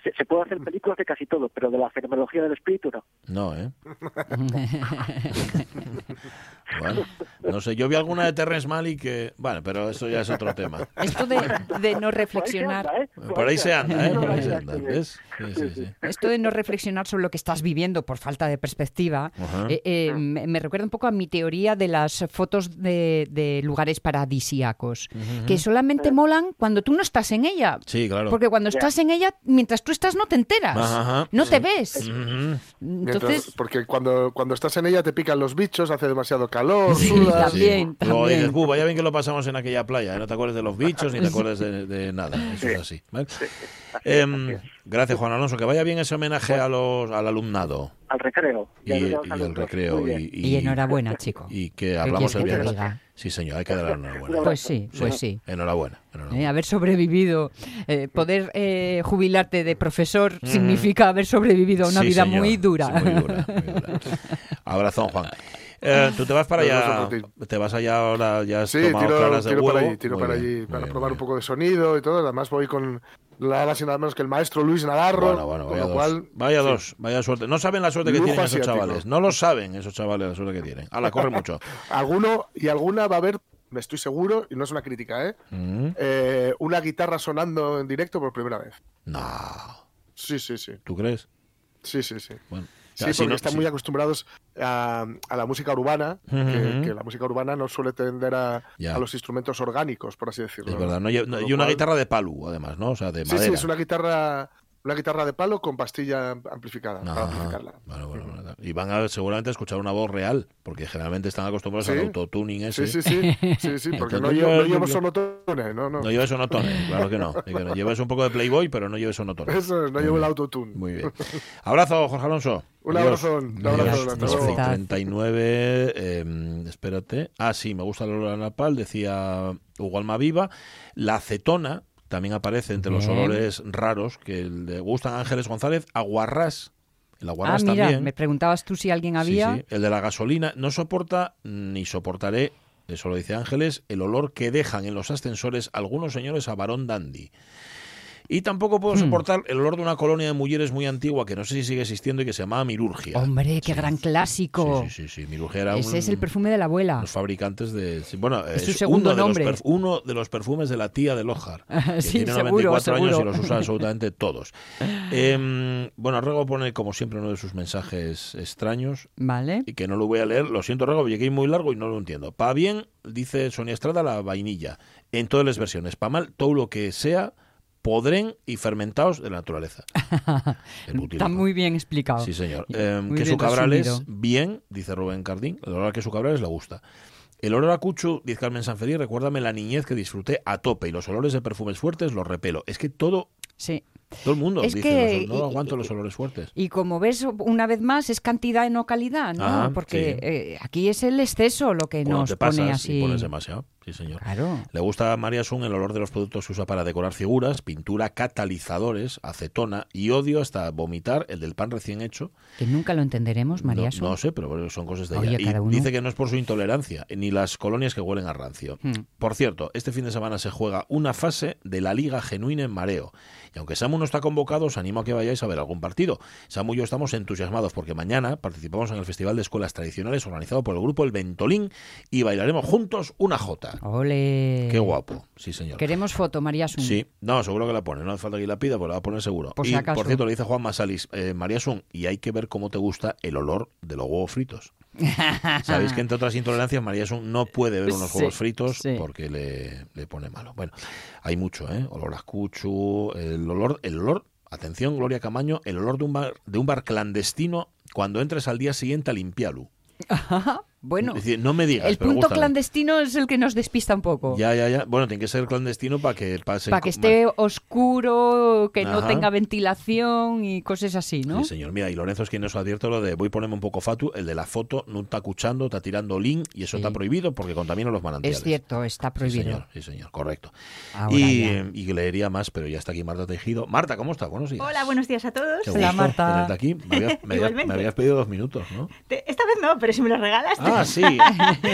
S5: Se, se puede hacer películas de casi todo, pero de la fenomenología del espíritu no.
S1: No, ¿eh? (laughs) (laughs) Bueno, no sé, yo vi alguna de Terrence Malick que... Bueno, pero eso ya es otro tema.
S2: Esto de, de no reflexionar.
S1: Por ahí se anda, ¿eh? Por ahí se anda,
S5: sí.
S1: ¿ves? Sí, sí, sí.
S2: Esto de no reflexionar sobre lo que estás viviendo por falta de perspectiva, eh, eh, me, me recuerda un poco a mi teoría de las fotos de, de lugares paradisíacos, que solamente molan cuando tú no estás en ella.
S1: Sí, claro.
S2: Porque cuando estás en ella, mientras tú estás, no te enteras. No te ves.
S3: Mientras-
S2: Entonces,
S3: porque cuando, cuando estás en ella te pican los bichos, hace demasiado calor,
S2: Sí,
S3: sudas.
S2: también.
S1: Luego dices, "Bu, vaya bien que lo pasamos en aquella playa, ¿eh? no te acuerdas de los bichos ni te acuerdas de, de nada. Eso es así. ¿vale? Em, gracias, Juan Alonso. Que vaya bien ese homenaje a los, al alumnado
S5: Al recreo.
S1: y, y
S5: los
S1: al recreo. Y,
S2: y enhorabuena, chico.
S1: y que hablamos el viernes. Sí, señor, hay que darle la enhorabuena.
S2: Pues sí, pues sí.
S1: Enhorabuena. enhorabuena.
S2: Eh, haber sobrevivido, eh, poder eh, jubilarte de profesor significa haber sobrevivido a una
S1: Sí,
S2: vida
S1: señor.
S2: muy dura.
S1: Sí, muy dura, muy dura. (laughs) Abrazón, Juan. Eh, Tú te vas para allá. Te vas allá ahora, ya has
S3: Sí,
S1: tomado
S3: tiro,
S1: claras de
S3: tiro
S1: huevo.
S3: para allí, tiro
S1: Muy
S3: para
S1: bien,
S3: allí para
S1: bien,
S3: probar un poco de sonido y todo. Además voy con nada más y nada menos que el maestro Luis Navarro.
S1: Bueno, bueno, vaya dos.
S3: cual,
S1: vaya
S3: sí.
S1: dos, vaya suerte. No saben la suerte que tienen esos chavales. No lo saben esos chavales la suerte que tienen. Ala, corre mucho. (laughs)
S3: Alguno y alguna va a haber, me estoy seguro, y no es una crítica, ¿eh?
S1: Mm,
S3: Eh, una guitarra sonando en directo por primera vez.
S1: No,
S3: Sí, sí, sí.
S1: ¿tú crees?
S3: Sí, sí, sí.
S1: Bueno,
S3: Sí, porque
S1: no-
S3: están muy acostumbrados a, a la música urbana, que, la música urbana no suele tender a, a los instrumentos orgánicos, por así decirlo.
S1: Es verdad, ¿no? y, una
S3: cual-
S1: guitarra de palu, además, ¿no? O sea, de
S3: Sí,
S1: madera.
S3: sí, es una guitarra, una guitarra de palo con pastilla amplificada para amplificarla.
S1: Bueno, bueno, bueno. Y van a seguramente a escuchar una voz real, porque generalmente están acostumbrados al
S3: Sí.
S1: autotuning ese.
S3: Sí, sí, sí, (laughs) sí, sí, porque no, llevo, no llevo sonotones, no, no.
S1: No lleves sonotones, claro que no. Y que no. Lleves un poco de Playboy, pero no lleves sonotones.
S3: Eso es, no llevo el autotune.
S1: Muy bien. Abrazo, Jorge Alonso.
S3: Un abrazo, un abrazo, hasta luego.
S1: 39, eh, espérate. Ah, sí, me gusta el olor a napal, decía Hugo Almaviva. La acetona también aparece entre los olores raros que le gustan a Ángeles González. Aguarrás. El
S2: Ah,
S1: aguarrás
S2: mira,
S1: también.
S2: me preguntabas tú si alguien
S1: Sí,
S2: había.
S1: sí. El de la gasolina no soporta ni soportaré, eso lo dice Ángeles, el olor que dejan en los ascensores algunos señores a varón dandy. Y tampoco puedo
S2: Hmm.
S1: soportar el olor de una colonia de mujeres muy antigua que no sé si sigue existiendo y que se llamaba Mirurgia.
S2: Hombre, qué gran clásico.
S1: Sí, sí, sí, sí. Mirurgia era
S2: Ese
S1: un-
S2: es el perfume de la abuela.
S1: los fabricantes de... bueno,
S2: Es su segundo
S1: uno, de los
S2: nombre.
S1: uno de los perfumes de la tía de Lojar. (laughs) que
S2: Sí,
S1: tiene
S2: seguro,
S1: 94 años y los usa absolutamente (laughs) todos. Em, bueno, Rego pone, como siempre, uno de sus mensajes extraños
S2: Vale.
S1: y que no lo voy a leer. Lo siento, Rego, llegué muy largo y no lo entiendo. Pa bien, dice Sonia Estrada, la vainilla. En todas las versiones. Pa mal, todo lo que sea podren y fermentados de la naturaleza. (laughs)
S2: Está muy bien explicado.
S1: Sí, señor. Eh, queso cabrales,
S2: resumido.
S1: bien, dice Rubén Cardín. El olor a queso cabrales le gusta. El olor a cuchu, dice Carmen Sanferí, recuérdame la niñez que disfruté a tope y los olores de perfumes fuertes los repelo. Es que todo,
S2: Sí.
S1: Todo el mundo
S2: Es
S1: dice,
S2: que-
S1: "No- no
S2: y-
S1: aguanto
S2: y-
S1: los olores fuertes.
S2: Y como ves, una vez más, es cantidad y no calidad, ¿no?
S1: Ah,
S2: Porque
S1: sí.
S2: eh, aquí es el exceso lo que
S1: Cuando
S2: nos
S1: te
S2: pone
S1: pasas
S2: así.
S1: y pones demasiado. Sí, señor.
S2: Claro.
S1: Le gusta a María Sun el olor de los productos que usa para decorar figuras, pintura, catalizadores, acetona y odio hasta vomitar el del pan recién hecho.
S2: Que nunca lo entenderemos, María
S1: no,
S2: Sun.
S1: no sé, pero son cosas de
S2: Oye,
S1: ella. Y
S2: cada uno.
S1: dice que no es por su intolerancia, ni las colonias que huelen a rancio.
S2: Hmm.
S1: Por cierto, este fin de semana se juega una fase de la Liga Genuina en Mareo. Y aunque Samu no está convocado, os animo a que vayáis a ver algún partido. Samu y yo estamos entusiasmados porque mañana participamos en el Festival de Escuelas Tradicionales organizado por el grupo El Ventolín y bailaremos juntos una jota.
S2: Ole.
S1: Qué guapo, sí señor.
S2: Queremos foto, María Sun.
S1: Sí, no, seguro que la pone. No hace falta que la pida, pero la va a poner seguro.
S2: Por si
S1: y
S2: acaso.
S1: por cierto, le dice Juan Masalis, eh, María Sun, y hay que ver cómo te gusta el olor de los huevos fritos. (laughs) Sabéis que entre otras intolerancias, María Sun no puede ver unos
S2: Sí,
S1: huevos fritos
S2: sí.
S1: porque le, le pone malo. Bueno, hay mucho, ¿eh? Olor a cuchu, el olor, el olor, atención, Gloria Camaño, el olor de un bar, de un bar clandestino cuando entres al día siguiente a limpiarlo. (laughs)
S2: Bueno,
S1: Es decir, no me digas,
S2: el punto
S1: gústame.
S2: clandestino es el que nos despista un poco.
S1: Ya, ya, ya. Bueno, tiene que ser clandestino para que pase.
S2: Para que esté oscuro, que no tenga ventilación y cosas así, ¿no?
S1: Sí, señor. Mira, y Lorenzo es quien nos advierte lo de voy a ponerme un poco fatu, el de la foto no está cuchando, está tirando link y eso
S2: Sí.
S1: está prohibido porque contamina los manantiales.
S2: es cierto, está
S1: Sí,
S2: prohibido.
S1: señor, sí, señor, correcto.
S2: Ahora
S1: Y, eh, y leería más, pero ya está aquí Marta Tejido. Marta, ¿cómo estás? Buenos días.
S6: Hola, buenos días a todos.
S1: Qué
S2: Hola,
S1: gusto
S2: Marta.
S1: tenerte aquí. Me habías, (laughs) me habías-
S6: Igualmente.
S1: me habías pedido dos minutos, ¿no?
S6: Esta vez no, pero si me lo regalas.
S1: Ah, sí. (laughs)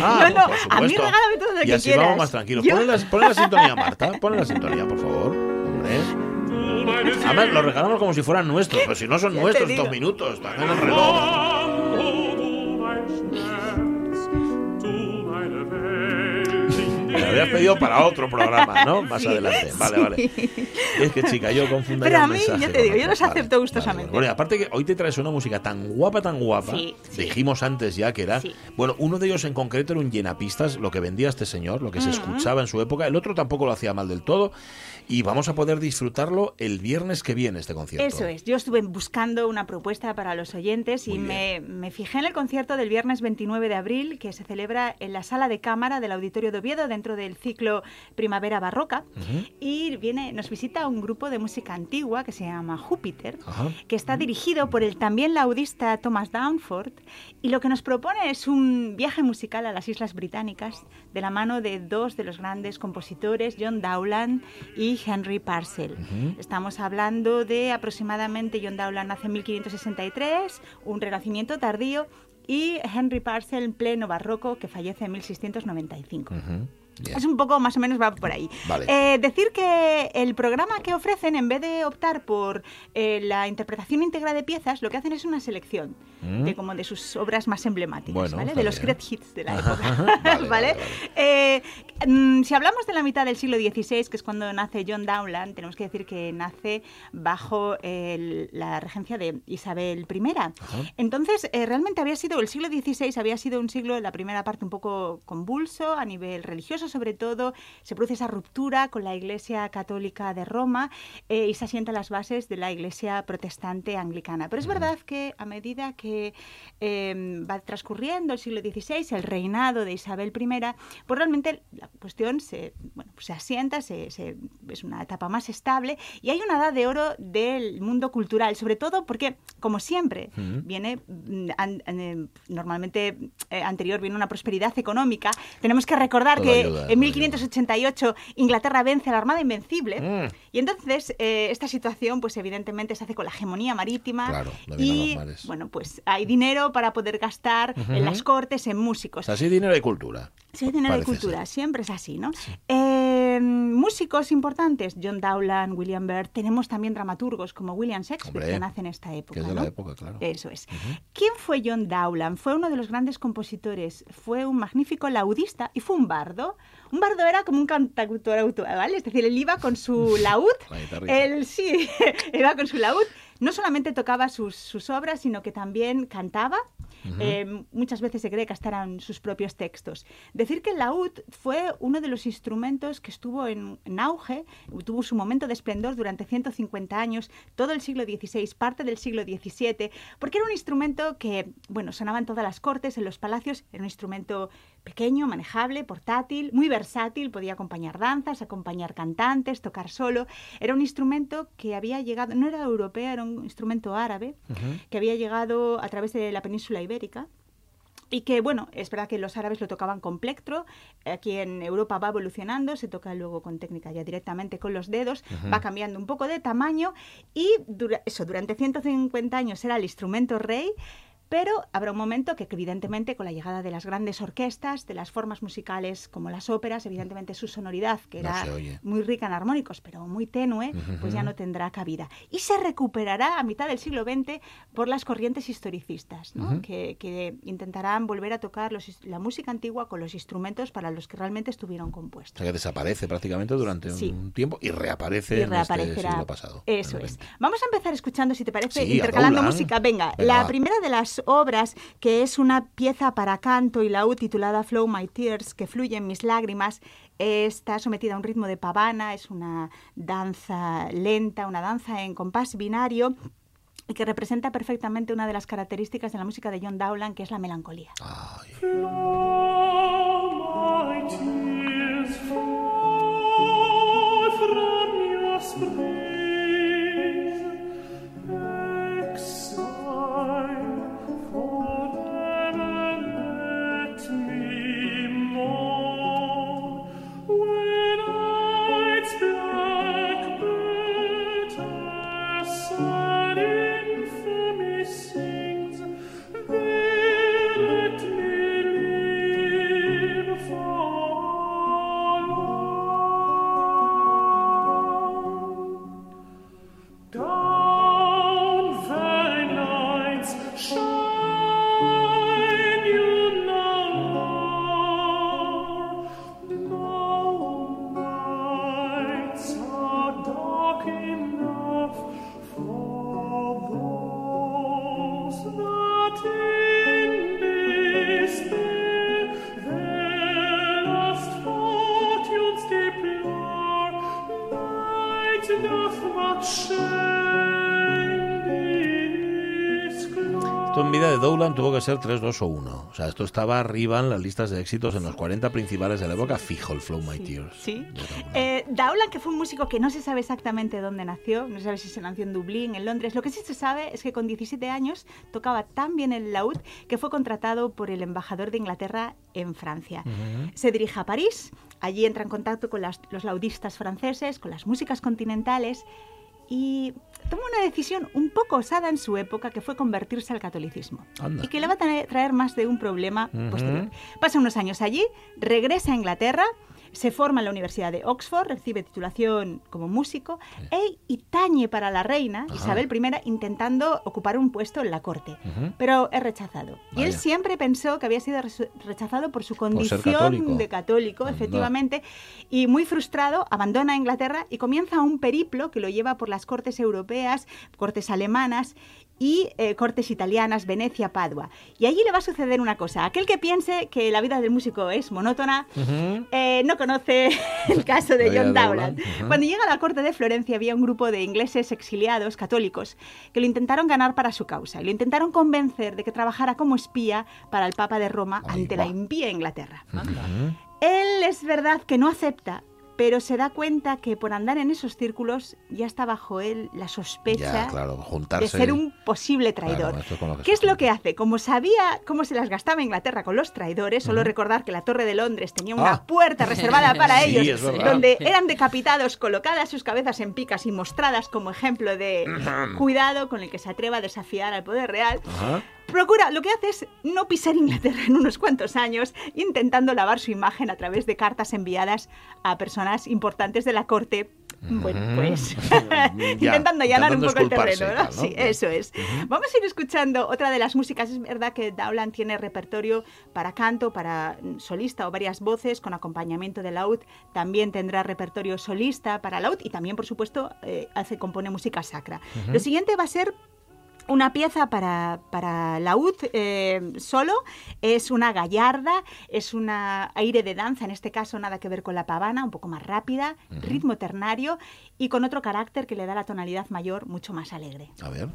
S1: Ah,
S6: No, no,
S1: por
S6: a
S1: supuesto.
S6: mí regálame todo lo
S1: y
S6: que
S1: así
S6: quieras.
S1: vamos más tranquilos.
S6: Yo-
S1: Ponle la, ponle la sintonía, Marta. Ponle la sintonía, por favor. Hombre. Además, lo regalamos como si fueran nuestros, pero si no son nuestros estos minutos, están en el reloj. Lo habías pedido para otro programa, ¿no? (laughs) Más adelante. Vale, vale. Es que, chica, yo confundo
S6: Pero a mí, ya te digo, yo los
S1: Vale,
S6: acepto
S1: vale,
S6: gustosamente.
S1: Bueno, y aparte que hoy te traes una música tan guapa, tan guapa.
S6: Sí, sí.
S1: Dijimos antes ya que era.
S6: Sí.
S1: Bueno, uno de ellos en concreto era un llenapistas, lo que vendía este señor, lo que se escuchaba en su época. El otro tampoco lo hacía mal del todo. Y vamos a poder disfrutarlo el viernes que viene, este concierto.
S6: Eso es, yo estuve buscando una propuesta para los oyentes y me, me fijé en el concierto del viernes 29 de abril que se celebra en la sala de cámara del Auditorio de Oviedo dentro del ciclo Primavera Barroca y viene, nos visita un grupo de música antigua que se llama Júpiter que está dirigido por el también laudista Thomas Downford y lo que nos propone es un viaje musical a las Islas Británicas de la mano de dos de los grandes compositores, John Dowland y Henry Parcel. Estamos hablando de aproximadamente John Dowland nace en 1563, un renacimiento tardío y Henry Parcel en pleno barroco que fallece en 1695.
S1: Ujú. Bien.
S6: Es un poco más o menos va por ahí.
S1: Vale.
S6: Eh, decir que el programa que ofrecen, en vez de optar por eh, la interpretación íntegra de piezas, lo que hacen es una selección
S1: Mm.
S6: de como de sus obras más emblemáticas,
S1: Bueno,
S6: ¿vale? De los great hits de la época. (laughs) Eh, mm, si hablamos de la mitad del siglo XVI, que es cuando nace John Dowland, tenemos que decir que nace bajo el- la regencia de Isabel I. Entonces, realmente había sido, el siglo XVI había sido un siglo, la primera parte un poco convulso, a nivel religioso sobre todo, se produce esa ruptura con la Iglesia Católica de Roma eh, y se asientan las bases de la Iglesia protestante anglicana. Pero es verdad que a medida que eh, va transcurriendo el siglo XVI, el reinado de Isabel I, pues realmente la cuestión se, bueno, pues se asienta, se, se- es una etapa más estable y hay una edad de oro del mundo cultural, sobre todo porque, como siempre, viene mm, an- an- eh, normalmente eh, anterior viene una prosperidad económica. Tenemos que recordar que en 1588 Inglaterra vence a la Armada Invencible y entonces eh, esta situación, pues evidentemente se hace con la hegemonía marítima
S1: Claro,
S6: y bueno, pues hay dinero para poder gastar en las cortes, en
S1: O
S6: músicos.
S1: sea, sí dinero y cultura.
S6: Sí, hay dinero y cultura,
S1: ser.
S6: siempre es así, ¿no? Eh, músicos importantes, John Dowland, William Byrd, tenemos también dramaturgos como William Shakespeare,
S1: Hombre,
S6: que nace en esta época.
S1: que es de la
S6: ¿no?
S1: época, claro.
S6: Eso es. ¿Quién fue John Dowland? Fue uno de los grandes compositores, fue un magnífico laudista y fue un bardo. Un bardo era como un cantautor autual, ¿vale? Es decir, él iba con su (laughs) laúd,
S1: La
S6: él sí, (laughs) iba con su laúd, no solamente tocaba sus, sus obras, sino que también cantaba. Eh, muchas veces se cree que hasta sus propios textos. Decir que el laúd fue uno de los instrumentos que estuvo en, en auge, tuvo su momento de esplendor durante 150 años, todo el siglo XVI, parte del siglo XVII, porque era un instrumento que, bueno, sonaba en todas las cortes, en los palacios, era un instrumento pequeño, manejable, portátil, muy versátil, podía acompañar danzas, acompañar cantantes, tocar solo. Era un instrumento que había llegado, no era europeo, era un instrumento árabe, que había llegado a través de la península ibérica. Y que, bueno, es verdad que los árabes lo tocaban con plectro, aquí en Europa va evolucionando, se toca luego con técnica ya directamente con los dedos, va cambiando un poco de tamaño y dura- eso, durante 150 años era el instrumento rey, pero habrá un momento que, evidentemente con la llegada de las grandes orquestas, de las formas musicales como las óperas, evidentemente su sonoridad, que
S1: No
S6: era muy rica en armónicos, pero muy tenue, pues ya no tendrá cabida. Y se recuperará a mitad del siglo XX por las corrientes historicistas, ¿no? que, que intentarán volver a tocar los la música antigua con los instrumentos para los que realmente estuvieron
S1: O
S6: compuestos.
S1: sea, que desaparece prácticamente durante
S6: Sí.
S1: un tiempo y reaparece
S6: Y
S1: en este siglo pasado.
S6: Eso es.
S1: 20.
S6: Vamos a empezar escuchando, si te parece,
S1: Sí,
S6: intercalando música. Venga,
S1: Venga,
S6: la primera de las obras, que es una pieza para canto y laúd titulada Flow My Tears, que fluyen mis lágrimas, está sometida a un ritmo de pavana, es una danza lenta, una danza en compás binario y que representa perfectamente una de las características de la música de John Dowland, que es la melancolía.
S1: Ay, tuvo que ser 3, 2 o 1. O sea, esto estaba arriba en las listas de éxitos en los 40 principales de la época. Fijo el Flow My Tears.
S6: Sí. Eh, Dowland, que fue un músico que no se sabe exactamente dónde nació, no se sabe si se nació en Dublín, en Londres. Lo que sí se sabe es que con 17 años tocaba tan bien el laúd que fue contratado por el embajador de Inglaterra en Francia. Se dirige a París, allí entra en contacto con las- los laudistas franceses, con las músicas continentales y toma una decisión un poco osada en su época que fue convertirse al catolicismo
S1: Anda.
S6: y que le va a traer más de un problema posterior. Pasa unos años allí, regresa a Inglaterra, Se forma en la Universidad de Oxford, recibe titulación como músico e y tañe para la reina Isabel I intentando ocupar un puesto en la corte, pero es rechazado. Y él siempre pensó que había sido rechazado por su
S1: Por
S6: condición
S1: católico.
S6: de católico, efectivamente, y muy frustrado abandona Inglaterra y comienza un periplo que lo lleva por las cortes europeas, cortes alemanas y eh, cortes italianas, Venecia, Padua. Y allí le va a suceder una cosa. Aquel que piense que la vida del músico es monótona, eh, no conoce (laughs) el caso de John Dowland. Cuando llega a la corte de Florencia había un grupo de ingleses exiliados católicos que lo intentaron ganar para su causa y lo intentaron convencer de que trabajara como espía para el Papa de Roma ante la impía Inglaterra.
S1: Ujú.
S6: Él es verdad que no acepta, pero se da cuenta que por andar en esos círculos ya está bajo él la sospecha
S1: Ya, claro, juntarse.
S6: de ser un posible traidor.
S1: Claro,
S6: ¿Qué es lo que hace? Como sabía cómo se las gastaba Inglaterra con los traidores, solo recordar que la Torre de Londres tenía una
S1: Ah.
S6: puerta reservada (laughs) para
S1: Sí,
S6: ellos, donde eran decapitados, colocadas sus cabezas en picas y mostradas como ejemplo de cuidado con el que se atreva a desafiar al poder real. Procura, lo que hace es no pisar Inglaterra en unos cuantos años, intentando lavar su imagen a través de cartas enviadas a personas importantes de la corte. Bueno, pues (laughs) (laughs) intentando allanar un poco el terreno, ¿no?
S1: tal, ¿no?
S6: Sí, eso es. Vamos a ir escuchando otra de las músicas. Es verdad que Dowland tiene repertorio para canto, para solista o varias voces con acompañamiento de laúd. También tendrá repertorio solista para laúd y también, por supuesto, eh, hace compone música sacra. Lo siguiente va a ser una pieza para, para laúd eh, solo, es una gallarda, es un aire de danza, en este caso nada que ver con la pavana, un poco más rápida, ritmo ternario y con otro carácter que le da la tonalidad mayor mucho más alegre.
S1: A ver.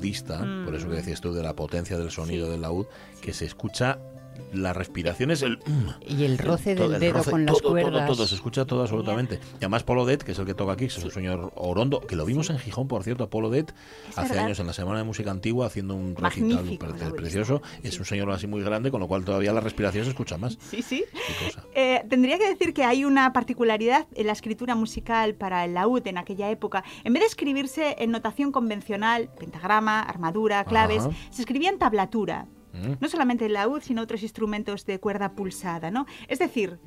S1: Laudista,
S6: Mm.
S1: por eso que decías tú de la potencia del sonido del laúd, que se escucha la respiración es el mm,
S2: Y el roce del
S1: el
S2: dedo
S1: roce,
S2: con las cuerdas.
S1: Todo, todo, se escucha todo absolutamente. Y además Polo Det, que es el que toca aquí, que es un señor Orondo, que lo vimos en Gijón, por cierto, Polo Det, hace
S6: verdad.
S1: años en la Semana de Música Antigua, haciendo un recital pre- precioso. Es un señor así muy grande, con lo cual todavía la respiración se escucha más.
S6: Sí, sí. Eh, tendría que decir que hay una particularidad en la escritura musical para el laúd en aquella época. En vez de escribirse en notación convencional, pentagrama, armadura, claves,
S1: Ajá.
S6: se escribía en tablatura.
S1: Mm.
S6: No solamente el laúd, sino otros instrumentos de cuerda pulsada, ¿no? Es decir,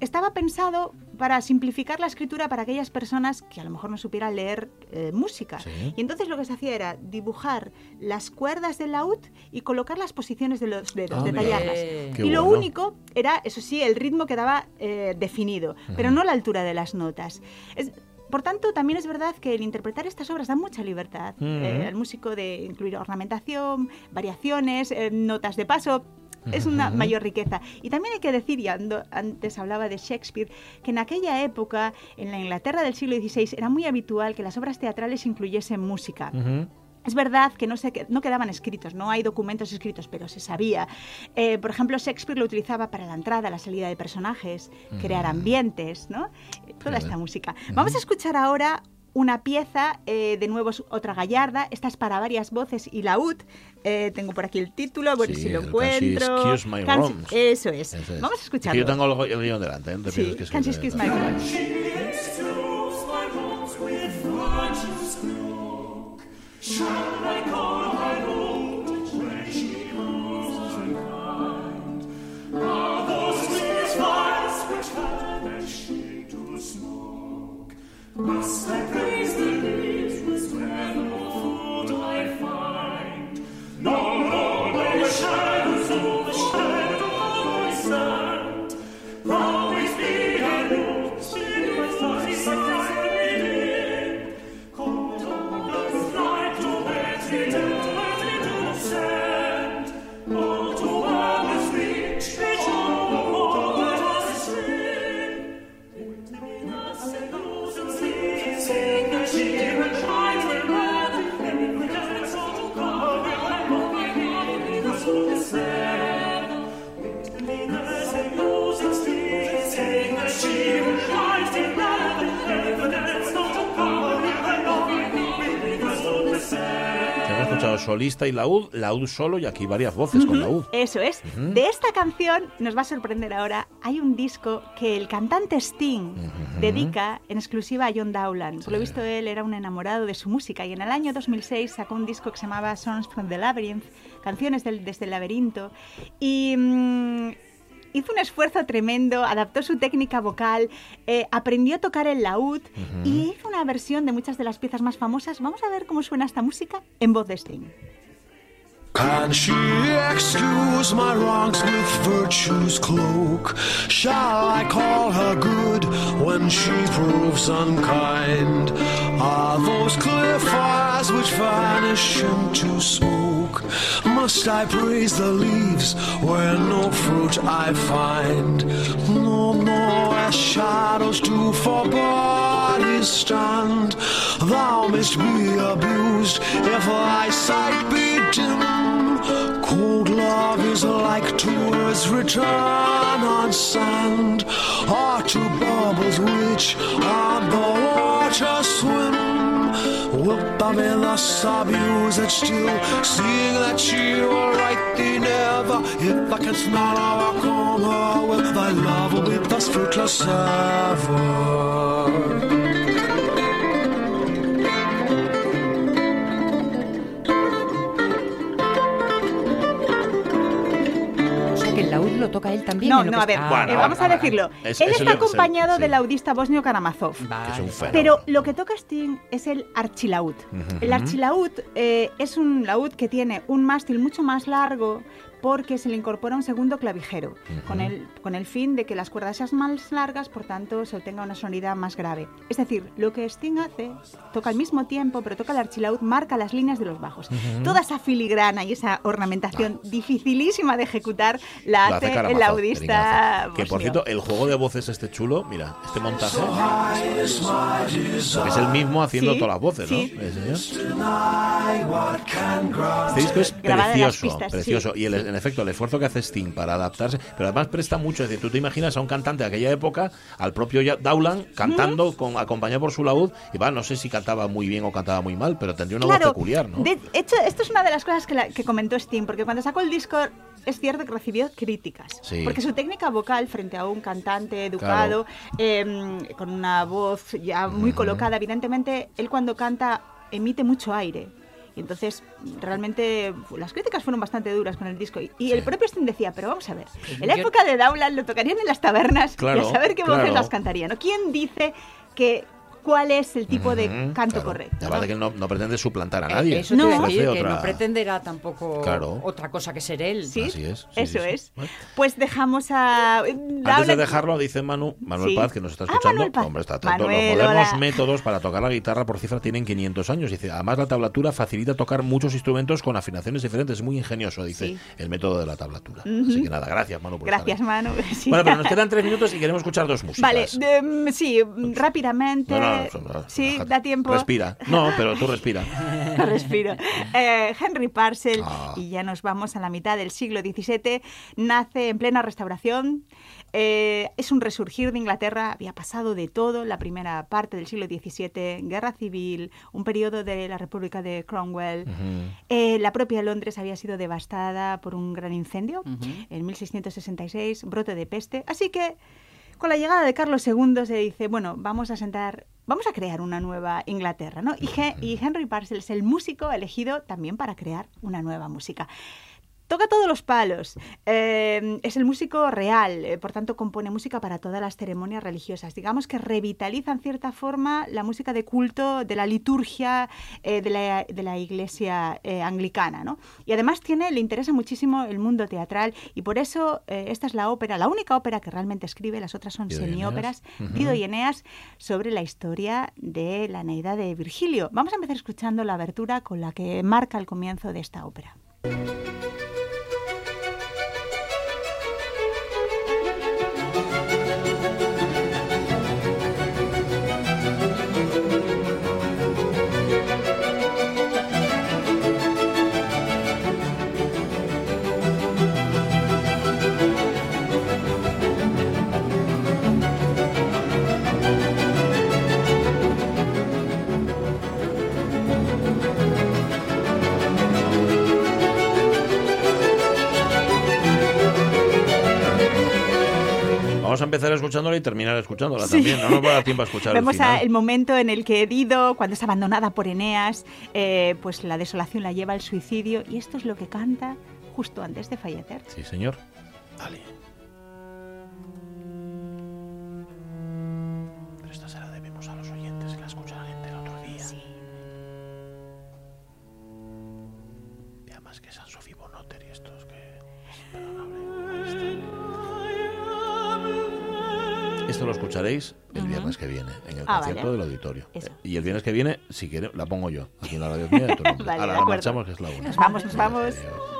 S6: estaba pensado para simplificar la escritura para aquellas personas que a lo mejor no supieran leer eh, música.
S1: Sí.
S6: Y entonces lo que se hacía era dibujar las cuerdas del laúd y colocar las posiciones de los dedos,
S1: Ah,
S6: detallarlas. Y lo
S1: bueno.
S6: único era, eso sí, el ritmo quedaba eh, definido, pero no la altura de las notas. Es- por tanto, también es verdad que el interpretar estas obras da mucha libertad
S1: Ujú.
S6: eh, al músico de incluir ornamentación, variaciones, eh, notas de paso. Es una mayor riqueza. Y también hay que decir, y antes hablaba de Shakespeare, que en aquella época, en la Inglaterra del siglo XVI, era muy habitual que las obras teatrales incluyesen música.
S1: Ujú.
S6: Es verdad que no, se, que- no quedaban escritos, no hay documentos escritos, pero se sabía. Eh, por ejemplo, Shakespeare lo utilizaba para la entrada, la salida de personajes, crear ambientes, ¿no? Eh, Toda esta música. Vamos a escuchar ahora una pieza, eh, de nuevo es otra gallarda, esta es para varias voces y laúd. Eh, tengo por aquí el título, a ver
S1: Sí,
S6: si lo encuentro.
S1: Excuse My
S6: Can. Eso es. Vamos a
S1: Que
S6: escucharlo.
S1: yo tengo el, guion delante, ¿eh?
S6: Sí,
S1: que
S6: Can She Excuse My.
S7: Must I praise the leaves
S1: solista y laúd, laúd solo y aquí varias voces con laúd.
S6: Eso es. De esta canción nos va a sorprender ahora. Hay un disco que el cantante Sting dedica en exclusiva a John Dowland. Por lo visto, él era un enamorado de su música y en el año 2006 sacó un disco que se llamaba Songs from the Labyrinth, canciones del- desde el laberinto. Y. mm, Hizo un esfuerzo tremendo, adaptó su técnica vocal, eh, aprendió a tocar el laúd y hizo una versión de muchas de las piezas más famosas. Vamos a ver cómo suena esta música en voz de Sting.
S7: Can she excuse my wrongs with virtue's cloak? Shall I call her good when she proves unkind? Are those clear fires which vanish into smoke? Must I praise the leaves where no fruit I find? No, no, as shadows do for bodies stand. Thou mayst be abused if thy sight be dim. Cold love is like to words written on sand, or to bubbles which on the water swim. Will I'm in the subuse and still seeing that you are right there never. If I can smile how I come her, well, thy love will be thus fruitless ever.
S2: Que el laúd lo toca él también.
S6: No, no,
S2: que
S6: a ver,
S2: está-
S1: Bueno,
S6: eh, vamos a decirlo.
S1: es-
S6: Él está acompañado
S1: sí.
S6: del laudista bosnio Karamazov.
S2: Vale.
S6: Pero lo que toca Sting es el archilaúd. El archilaúd eh, es un laúd que tiene un mástil mucho más largo porque se le incorpora un segundo clavijero, con, el, con el fin de que las cuerdas sean más largas, por tanto se obtenga una sonoridad más grave. Es decir, lo que Sting hace, toca al mismo tiempo, pero toca el archilaúd, marca las líneas de los bajos. Toda esa filigrana y esa ornamentación dificilísima de ejecutar la hace el laudista.
S1: Que por cierto, el juego de voces este chulo, mira, este montaje. Es el mismo haciendo
S6: Sí,
S1: todas las voces, ¿no?
S6: sí.
S1: Señor. Este disco es
S6: Grabada
S1: precioso,
S6: pistas,
S1: precioso.
S6: sí.
S1: Y el- en efecto, el esfuerzo que hace Sting para adaptarse, pero además presta mucho. Es decir, tú te imaginas a un cantante de aquella época, al propio Dowland, cantando, con, acompañado por su laúd, y va, no sé si cantaba muy bien o cantaba muy mal, pero tendría una voz peculiar, ¿no?
S6: De hecho, esto es una de las cosas que, la- que comentó Steam, porque cuando sacó el disco es cierto que recibió críticas.
S1: Sí.
S6: Porque su técnica vocal frente a un cantante educado, eh, con una voz ya muy colocada, evidentemente, él cuando canta emite mucho aire. Y entonces, realmente, las críticas fueron bastante duras con el disco. Y, y el propio Sting decía, pero vamos a ver, en la época de Dowland lo tocarían en las tabernas
S1: Claro,
S6: y a saber qué voces
S1: claro.
S6: las cantarían. ¿no? ¿Quién dice que cuál es el tipo de canto
S1: claro.
S6: correcto?
S1: Aparte
S6: ¿no?
S1: que no, no pretende suplantar a
S2: Eh,
S1: nadie.
S2: Eso
S6: No.
S2: decir, que
S1: otra-
S2: no pretenderá tampoco
S1: Claro.
S2: otra cosa que ser él.
S6: Sí,
S1: Así es, sí,
S6: eso
S1: sí,
S6: es. Pues dejamos a.
S1: Antes de dejarlo, dice Manu, Manuel
S6: Sí.
S1: Paz, que nos está
S6: Ah,
S1: escuchando. Hombre, está atento.
S6: Manuel,
S1: Los modernos
S6: hola.
S1: métodos para tocar la guitarra por cifra tienen 500 años. Dice, además la tablatura facilita tocar muchos instrumentos con afinaciones diferentes. Es muy ingenioso, dice
S6: Sí.
S1: el método de la tablatura. Así que nada, gracias, Manu. Por
S6: Gracias,
S1: estar.
S6: Manu. (laughs) Sí.
S1: Bueno, pero nos quedan tres minutos y queremos escuchar dos músicas.
S6: Vale, de- mm, sí, mm, rápidamente.
S1: No, no,
S6: sí, da tiempo.
S1: Respira. No, pero tú respira. (laughs)
S6: Respiro. Eh, Henry Parcel,
S1: Ah.
S6: y ya nos vamos a la mitad del siglo XVII, nace en plena restauración. Eh, es un resurgir de Inglaterra, había pasado de todo, la primera parte del siglo XVII, guerra civil, un periodo de la República de Cromwell. Eh, la propia Londres había sido devastada por un gran incendio en 1666, brote de peste. Así que con la llegada de Carlos II se dice, bueno, vamos a sentar, vamos a crear una nueva Inglaterra, ¿no? Y, He- y Henry Parcel es el músico elegido también para crear una nueva música. Toca todos los palos, eh, es el músico real, eh, por tanto compone música para todas las ceremonias religiosas. Digamos que revitaliza en cierta forma la música de culto, de la liturgia eh, de, la, de la iglesia eh, anglicana. ¿no? Y además tiene, le interesa muchísimo el mundo teatral y por eso esta es la ópera, la única ópera que realmente escribe, las otras son
S1: Dido
S6: semióperas. Dido y Eneas, sobre la historia de la Neida de Virgilio. Vamos a empezar escuchando la abertura con la que marca el comienzo de esta ópera.
S1: Escuchándola y terminar escuchándola también. No nos va a dar tiempo a escuchar
S6: Vemos
S1: el final.
S6: a- el momento en el que Dido, cuando es abandonada por Eneas, eh, pues la desolación la lleva al suicidio y esto es lo que canta justo antes de fallecer.
S1: Sí, señor. Dale. Esto lo escucharéis el viernes que viene, en el
S6: Ah,
S1: concierto
S6: vale.
S1: del auditorio.
S6: Eso.
S1: Eh, Y el viernes que viene, si quiere, la pongo yo. Aquí en la radio mía. (laughs)
S6: Vale,
S1: Ahora
S6: acuerdo.
S1: marchamos, que es la una.
S6: Nos vamos, nos vamos.
S1: Adiós.